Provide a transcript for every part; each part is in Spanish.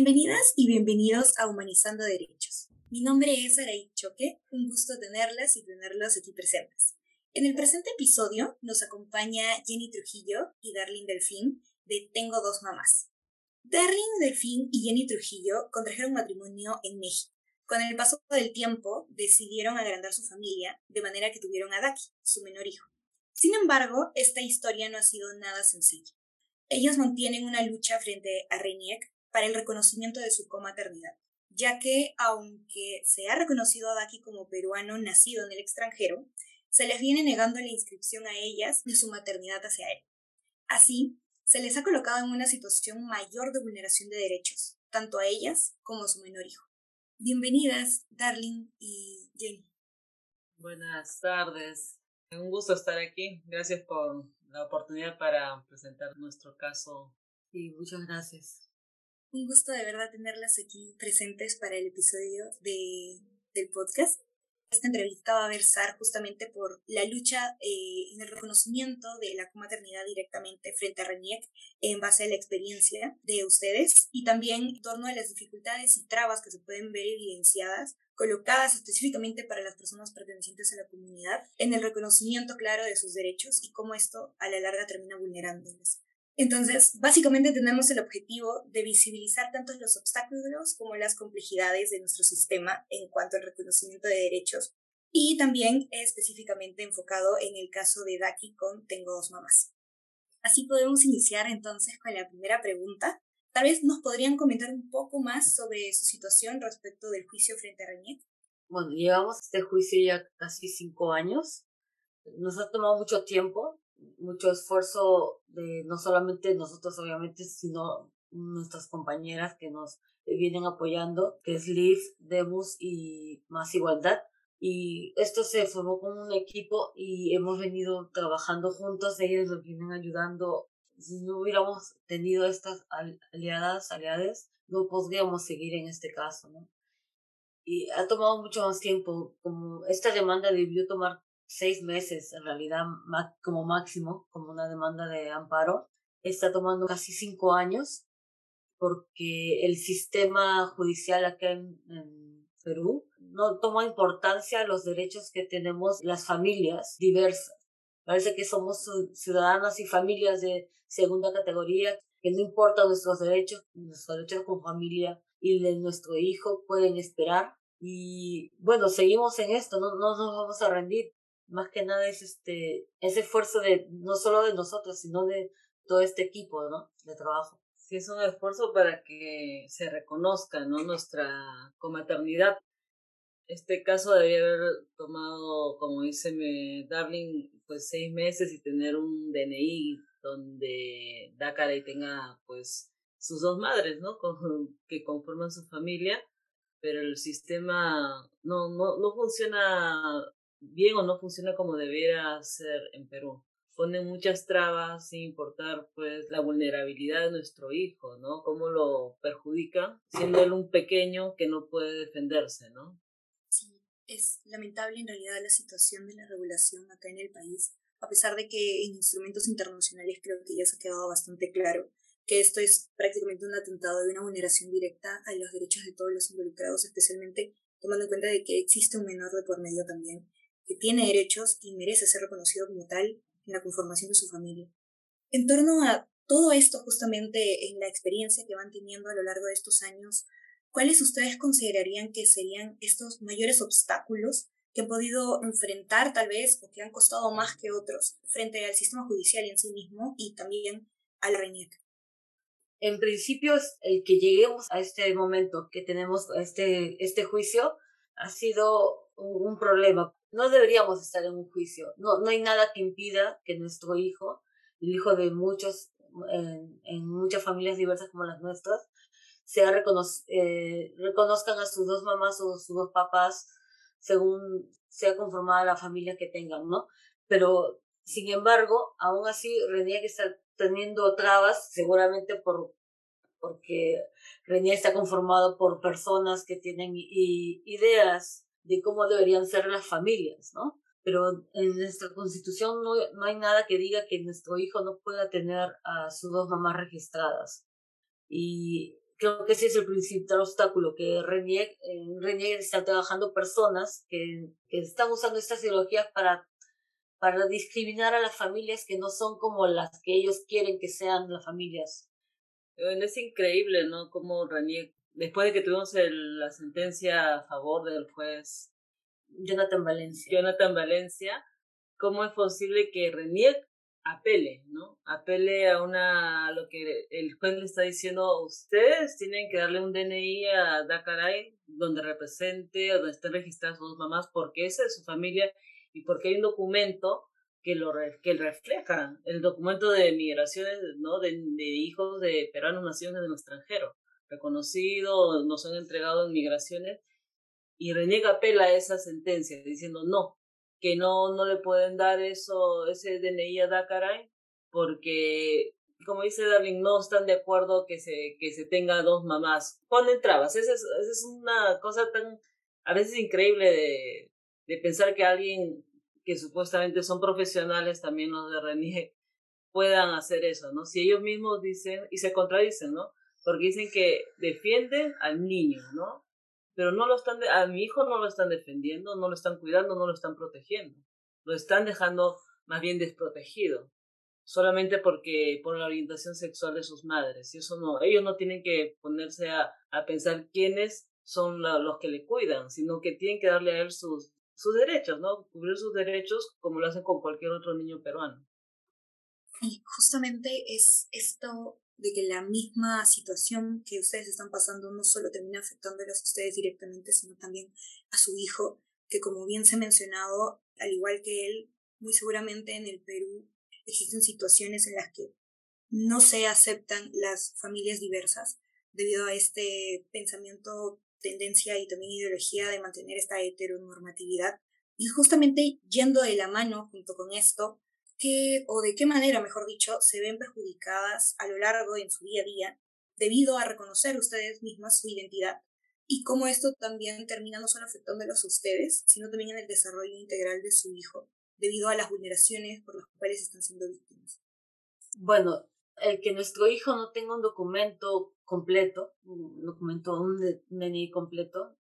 Bienvenidas y bienvenidos a Humanizando Derechos. Mi nombre es Araí Choque, un gusto tenerlas y tenerlos aquí presentes. En el presente episodio nos acompaña Jenny Trujillo y Darlene Delfín de Tengo dos mamás. Darlene Delfín y Jenny Trujillo contrajeron matrimonio en México. Con el paso del tiempo decidieron agrandar su familia de manera que tuvieron a Daki, su menor hijo. Sin embargo, esta historia no ha sido nada sencilla. Ellos mantienen una lucha frente a Reniec para el reconocimiento de su comaternidad, ya que aunque se ha reconocido a Daki como peruano nacido en el extranjero, se les viene negando la inscripción a ellas de su maternidad hacia él. Así, se les ha colocado en una situación mayor de vulneración de derechos, tanto a ellas como a su menor hijo. Bienvenidas, Darling y Jenny. Buenas tardes. Un gusto estar aquí. Gracias por la oportunidad para presentar nuestro caso. Y muchas gracias. Un gusto de verdad tenerlas aquí presentes para el episodio de, del podcast. Esta entrevista va a versar justamente por la lucha eh, en el reconocimiento de la comaternidad directamente frente a RENIEC en base a la experiencia de ustedes y también en torno a las dificultades y trabas que se pueden ver evidenciadas colocadas específicamente para las personas pertenecientes a la comunidad en el reconocimiento claro de sus derechos y cómo esto a la larga termina vulnerándolos. Entonces, básicamente tenemos el objetivo de visibilizar tanto los obstáculos como las complejidades de nuestro sistema en cuanto al reconocimiento de derechos y también específicamente enfocado en el caso de Daki con Tengo dos mamás. Así podemos iniciar entonces con la primera pregunta. Tal vez nos podrían comentar un poco más sobre su situación respecto del juicio frente a Reñet. Bueno, llevamos este juicio ya casi cinco años. Nos ha tomado mucho tiempo mucho esfuerzo de no solamente nosotros obviamente, sino nuestras compañeras que nos vienen apoyando, que es Liv, Demus y Más Igualdad. Y esto se formó como un equipo y hemos venido trabajando juntos, ellos nos vienen ayudando. Si no hubiéramos tenido estas aliadas, aliadas, no podríamos seguir en este caso, ¿no? Y ha tomado mucho más tiempo, como esta demanda debió tomar seis meses en realidad como máximo, como una demanda de amparo. Está tomando casi cinco años porque el sistema judicial acá en, Perú no toma importancia los derechos que tenemos las familias diversas. Parece que somos ciudadanas y familias de segunda categoría, que no importan nuestros derechos, nuestros derechos como familia y de nuestro hijo pueden esperar. Y bueno, seguimos en esto, no, no nos vamos a rendir más que nada es este ese esfuerzo de no solo de nosotros sino de todo este equipo no de trabajo. Sí es un esfuerzo para que se reconozca no nuestra comaternidad este caso debería haber tomado como dice Darling pues seis meses y tener un DNI donde da cara y tenga pues sus dos madres no que conforman su familia pero el sistema no no no funciona bien o no funciona como debiera ser en Perú. Ponen muchas trabas sin importar pues la vulnerabilidad de nuestro hijo, ¿no? Cómo lo perjudica, siendo él un pequeño que no puede defenderse, ¿no? Sí, es lamentable en realidad la situación de la regulación acá en el país, a pesar de que en instrumentos internacionales creo que ya se ha quedado bastante claro que esto es prácticamente un atentado de una vulneración directa a los derechos de todos los involucrados, especialmente tomando en cuenta de que existe un menor de por medio también que tiene derechos y merece ser reconocido como tal en la conformación de su familia. En torno a todo esto, justamente en la experiencia que van teniendo a lo largo de estos años, ¿cuáles ustedes considerarían que serían estos mayores obstáculos que han podido enfrentar tal vez o que han costado más que otros frente al sistema judicial en sí mismo y también al RENIEC? En principio, el que lleguemos a este momento que tenemos este, este juicio ha sido un problema no deberíamos estar en un juicio. No, no hay nada que impida que nuestro hijo, el hijo de muchos, en, en muchas familias diversas como las nuestras, sea eh, reconozcan a sus dos mamás o sus dos papás según sea conformada la familia que tengan, ¿no? Pero, sin embargo, aún así, René que está teniendo trabas, seguramente por porque René está conformado por personas que tienen ideas de cómo deberían ser las familias, ¿no? Pero en nuestra constitución no, no hay nada que diga que nuestro hijo no pueda tener a sus dos mamás registradas. Y creo que ese es el principal obstáculo, que Renier, en Renier están trabajando personas que, que están usando estas ideologías para, para discriminar a las familias que no son como las que ellos quieren que sean las familias. es increíble, ¿no? Como Renier, después de que tuvimos el, la sentencia a favor del juez Jonathan Valencia. Jonathan Valencia, ¿cómo es posible que Renier apele, ¿no? Apele a una, lo que el juez le está diciendo, ustedes tienen que darle un DNI a Dakaray donde represente, donde estén registradas sus mamás, porque esa es su familia y porque hay un documento que lo que refleja, el documento de migraciones, ¿no? De, de hijos de peruanos nacidos en el extranjero, reconocido, nos han entregado en migraciones, y reniega apela esa sentencia, diciendo no, que no, no le pueden dar eso, ese DNI a Dakaray, porque, como dice Darling, no están de acuerdo que se, que se tenga dos mamás. Ponen trabas. Esa es, esa es una cosa tan, a veces increíble de, de pensar que alguien que supuestamente son profesionales, también los de Renier, puedan hacer eso, ¿no? Si ellos mismos dicen, y se contradicen, ¿no? Porque dicen que defienden al niño, ¿no? pero no lo están, a mi hijo no lo están defendiendo, no lo están cuidando, no lo están protegiendo. Lo están dejando más bien desprotegido, solamente porque por la orientación sexual de sus madres. Y eso no, ellos no tienen que ponerse a, a pensar quiénes son los que le cuidan, sino que tienen que darle a él sus, sus derechos, ¿no? Cubrir sus derechos como lo hacen con cualquier otro niño peruano. Y justamente es esto de que la misma situación que ustedes están pasando no solo termina afectándolos a ustedes directamente, sino también a su hijo, que como bien se ha mencionado, al igual que él, muy seguramente en el Perú existen situaciones en las que no se aceptan las familias diversas debido a este pensamiento, tendencia y también ideología de mantener esta heteronormatividad. Y justamente yendo de la mano junto con esto, qué o de qué manera, mejor dicho, se ven perjudicadas a lo largo en su día a día debido a reconocer ustedes mismas su identidad y cómo esto también termina no solo afectándolos a ustedes, sino también en el desarrollo integral de su hijo, debido a las vulneraciones por las cuales están siendo víctimas. Bueno, el que nuestro hijo no tenga un documento completo, un documento, un DNI completo,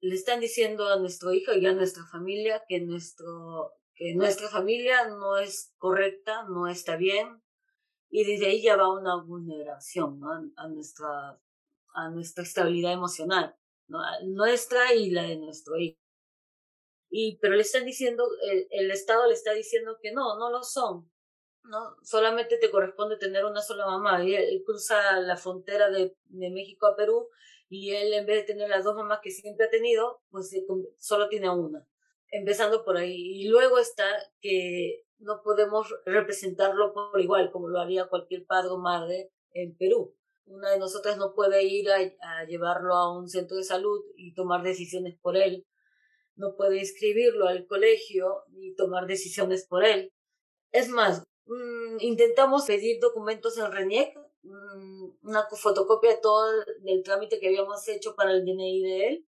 le están diciendo a nuestro hijo y a nuestra familia que nuestro que nuestra familia no es correcta, no está bien, y desde ahí ya va una vulneración ¿no? a, nuestra, a nuestra estabilidad emocional, ¿no? nuestra y la de nuestro hijo. Y, pero le están diciendo, el, el Estado le está diciendo que no, no lo son, ¿no? Solamente te corresponde tener una sola mamá. Y él, cruza la frontera de, de, México a Perú y él en vez de tener las dos mamás que siempre ha tenido, pues solo tiene una empezando por ahí. Y luego está que no podemos representarlo por igual, como lo haría cualquier padre o madre en Perú. Una de nosotras no puede ir a, llevarlo a un centro de salud y tomar decisiones por él. No puede inscribirlo al colegio y tomar decisiones por él. Es más, mm, intentamos pedir documentos en RENIEC, mm, una fotocopia de todo el trámite que habíamos hecho para el DNI de él,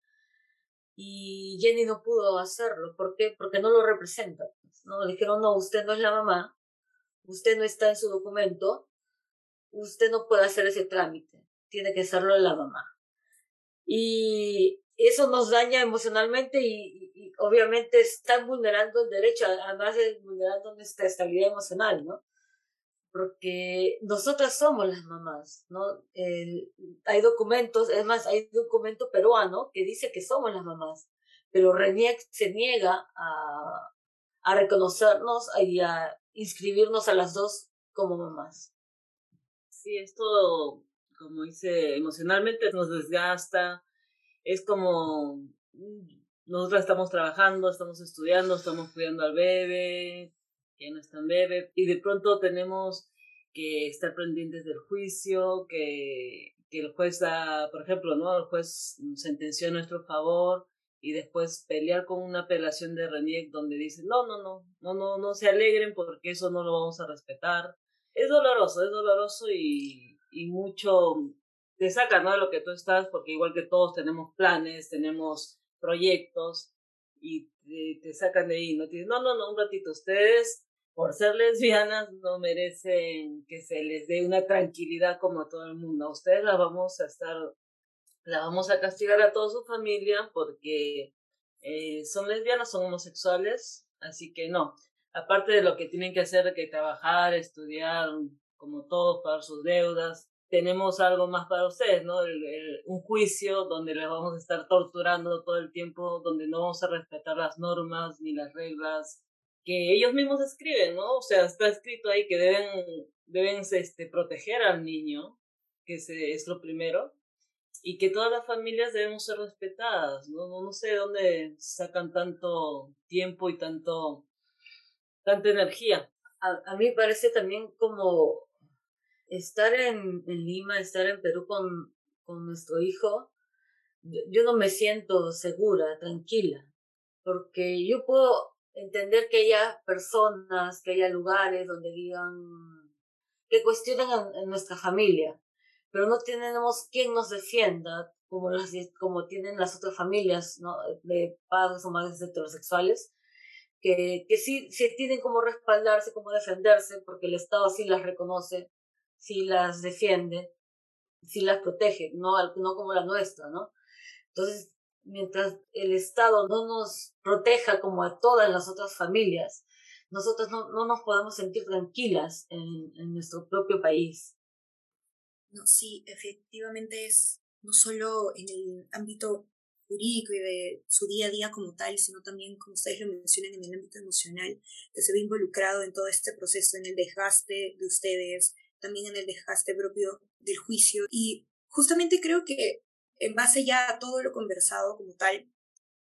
y Jenny no pudo hacerlo. ¿Por qué? Porque no lo representa. ¿no? Dijeron, no, usted no es la mamá, usted no está en su documento, usted no puede hacer ese trámite, tiene que hacerlo la mamá. Y eso nos daña emocionalmente y, y obviamente están vulnerando el derecho, además de vulnerando nuestra estabilidad emocional, ¿no? Porque nosotras somos las mamás, ¿no? hay documentos, es más, hay documento peruano que dice que somos las mamás, pero RENIEC se niega a, a reconocernos y a inscribirnos a las dos como mamás. Sí, esto, como dice, emocionalmente nos desgasta, es como, mm, nosotras estamos trabajando, estamos estudiando, estamos cuidando al bebé, que no es tan y de pronto tenemos que estar pendientes del juicio, que, que el juez da, por ejemplo, ¿no? El juez sentenció a nuestro favor y después pelear con una apelación de Reniec donde dice, no, no, no, no, no, no se alegren porque eso no lo vamos a respetar. Es doloroso, es doloroso y, y mucho te saca, ¿no? De lo que tú estás, porque igual que todos tenemos planes, tenemos proyectos y te, te sacan de ahí, ¿no? Te dicen, no, no, no, un ratito, ustedes por ser lesbianas no merecen que se les dé una tranquilidad como a todo el mundo. A ustedes las vamos a estar la vamos a castigar a toda su familia porque eh, son lesbianas, son homosexuales, así que no. Aparte de lo que tienen que hacer, que trabajar, estudiar, como todos, pagar sus deudas, tenemos algo más para ustedes, ¿no? un juicio donde les vamos a estar torturando todo el tiempo, donde no vamos a respetar las normas ni las reglas que ellos mismos escriben, ¿no? O sea, está escrito ahí que deben, deben este, proteger al niño, que es lo primero, y que todas las familias debemos ser respetadas, ¿no? No, sé de dónde sacan tanto tiempo y tanto, tanta energía. A, a mí parece también como estar en Lima, estar en Perú con, con nuestro hijo, yo, no me siento segura, tranquila, porque yo puedo entender que haya personas, que haya lugares donde digan, que cuestionen en, nuestra familia, pero no tenemos quien nos defienda como, las, como tienen las otras familias ¿no? de padres o madres heterosexuales, que, que sí, sí tienen como respaldarse, como defenderse, porque el Estado así las reconoce si las defiende, si las protege, no, no como la nuestra, ¿no? Entonces, mientras el Estado no nos proteja como a todas las otras familias, nosotros no, no nos podemos sentir tranquilas en, en nuestro propio país. No, sí, efectivamente es no solo en el ámbito jurídico y de su día a día como tal, sino también, como ustedes lo mencionan, en el ámbito emocional, que se ve involucrado en todo este proceso, en el desgaste de ustedes, también en el desgaste propio del juicio. Y justamente creo que en base ya a todo lo conversado como tal,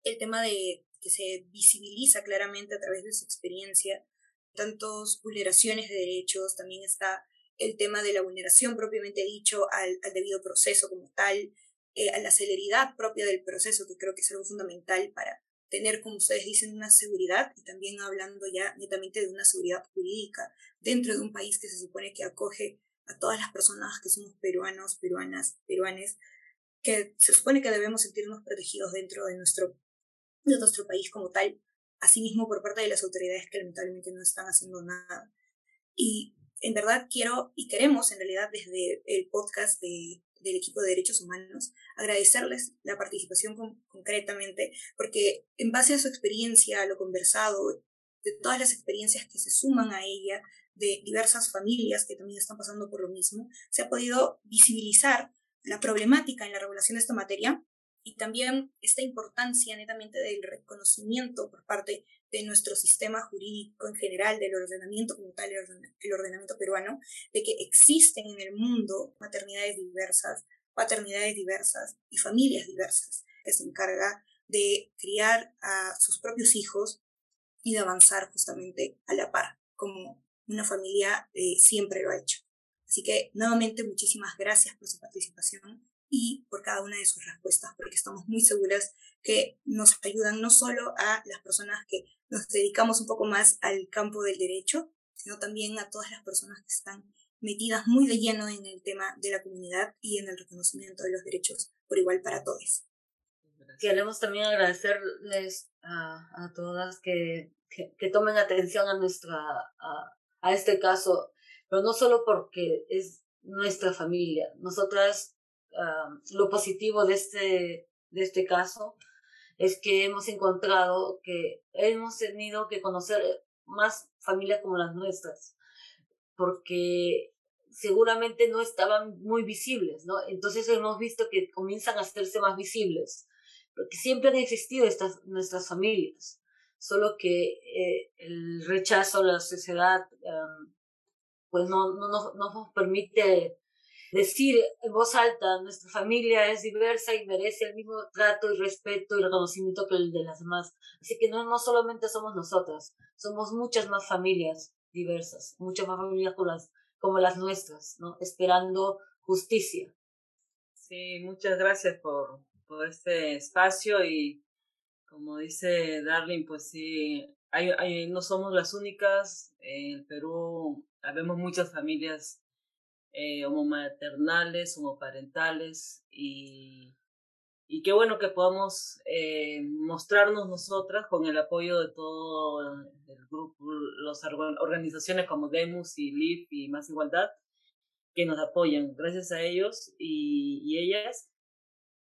el tema de que se visibiliza claramente a través de su experiencia, tantos vulneraciones de derechos, también está el tema de la vulneración propiamente dicho al, debido proceso como tal, eh, a la celeridad propia del proceso, que creo que es algo fundamental para tener, como ustedes dicen, una seguridad y también hablando ya netamente de una seguridad jurídica dentro de un país que se supone que acoge a todas las personas que somos peruanos, peruanas, peruanes, que se supone que debemos sentirnos protegidos dentro de nuestro, de nuestro país como tal, asimismo por parte de las autoridades que lamentablemente no están haciendo nada. Y en verdad quiero y queremos en realidad desde el podcast de del equipo de derechos humanos, agradecerles la participación concretamente, porque en base a su experiencia, a lo conversado, de todas las experiencias que se suman a ella, de diversas familias que también están pasando por lo mismo, se ha podido visibilizar la problemática en la regulación de esta materia y también esta importancia netamente del reconocimiento por parte de nuestro sistema jurídico en general, del ordenamiento como tal, el ordenamiento peruano, de que existen en el mundo maternidades diversas, paternidades diversas y familias diversas, que se encarga de criar a sus propios hijos y de avanzar justamente a la par, como una familia eh, siempre lo ha hecho. Así que nuevamente muchísimas gracias por su participación y por cada una de sus respuestas, porque estamos muy seguras que nos ayudan no solo a las personas que nos dedicamos un poco más al campo del derecho, sino también a todas las personas que están metidas muy de lleno en el tema de la comunidad y en el reconocimiento de los derechos por igual para todos. Queremos también agradecerles a, a todas que, que, tomen atención a, nuestra, a, a este caso, pero no solo porque es nuestra familia. Nosotras lo positivo de este, de este caso es que hemos encontrado que hemos tenido que conocer más familias como las nuestras, porque seguramente no estaban muy visibles, ¿no? Entonces hemos visto que comienzan a hacerse más visibles, porque siempre han existido estas nuestras familias, solo que eh, el rechazo a la sociedad pues no, no, no, no nos permite decir en voz alta, nuestra familia es diversa y merece el mismo trato y respeto y reconocimiento que el de las demás. Así que no, no solamente somos nosotras, somos muchas más familias diversas, muchas más familias como las, como las nuestras, ¿no? Esperando justicia. Sí, muchas gracias por, por este espacio y como dice Darling, pues sí, hay, hay, no somos las únicas. En Perú habemos muchas familias eh, homomaternales, homoparentales y, y qué bueno que podamos eh, mostrarnos nosotras con el apoyo de todo el grupo, las organizaciones como Demus y LIF y Más Igualdad que nos apoyan. Gracias a ellos y, ellas.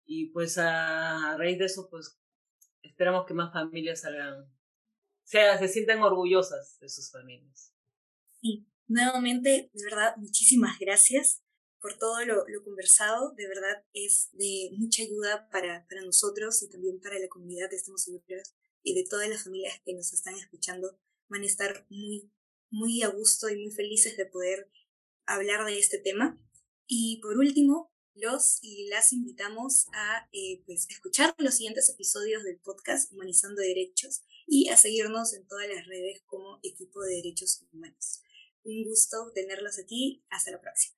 y pues a, raíz de eso, pues esperamos que más familias salgan, sea, se sientan orgullosas de sus familias. Sí, nuevamente, de verdad, muchísimas gracias por todo lo, conversado. De verdad es de mucha ayuda para, para nosotros y también para la comunidad. Estamos seguros y de todas las familias que nos están escuchando van a estar muy, muy a gusto y muy felices de poder hablar de este tema. Y por último, los y las invitamos a eh, pues, escuchar los siguientes episodios del podcast Humanizando Derechos y a seguirnos en todas las redes como equipo de derechos humanos. Un gusto tenerlos aquí. Hasta la próxima.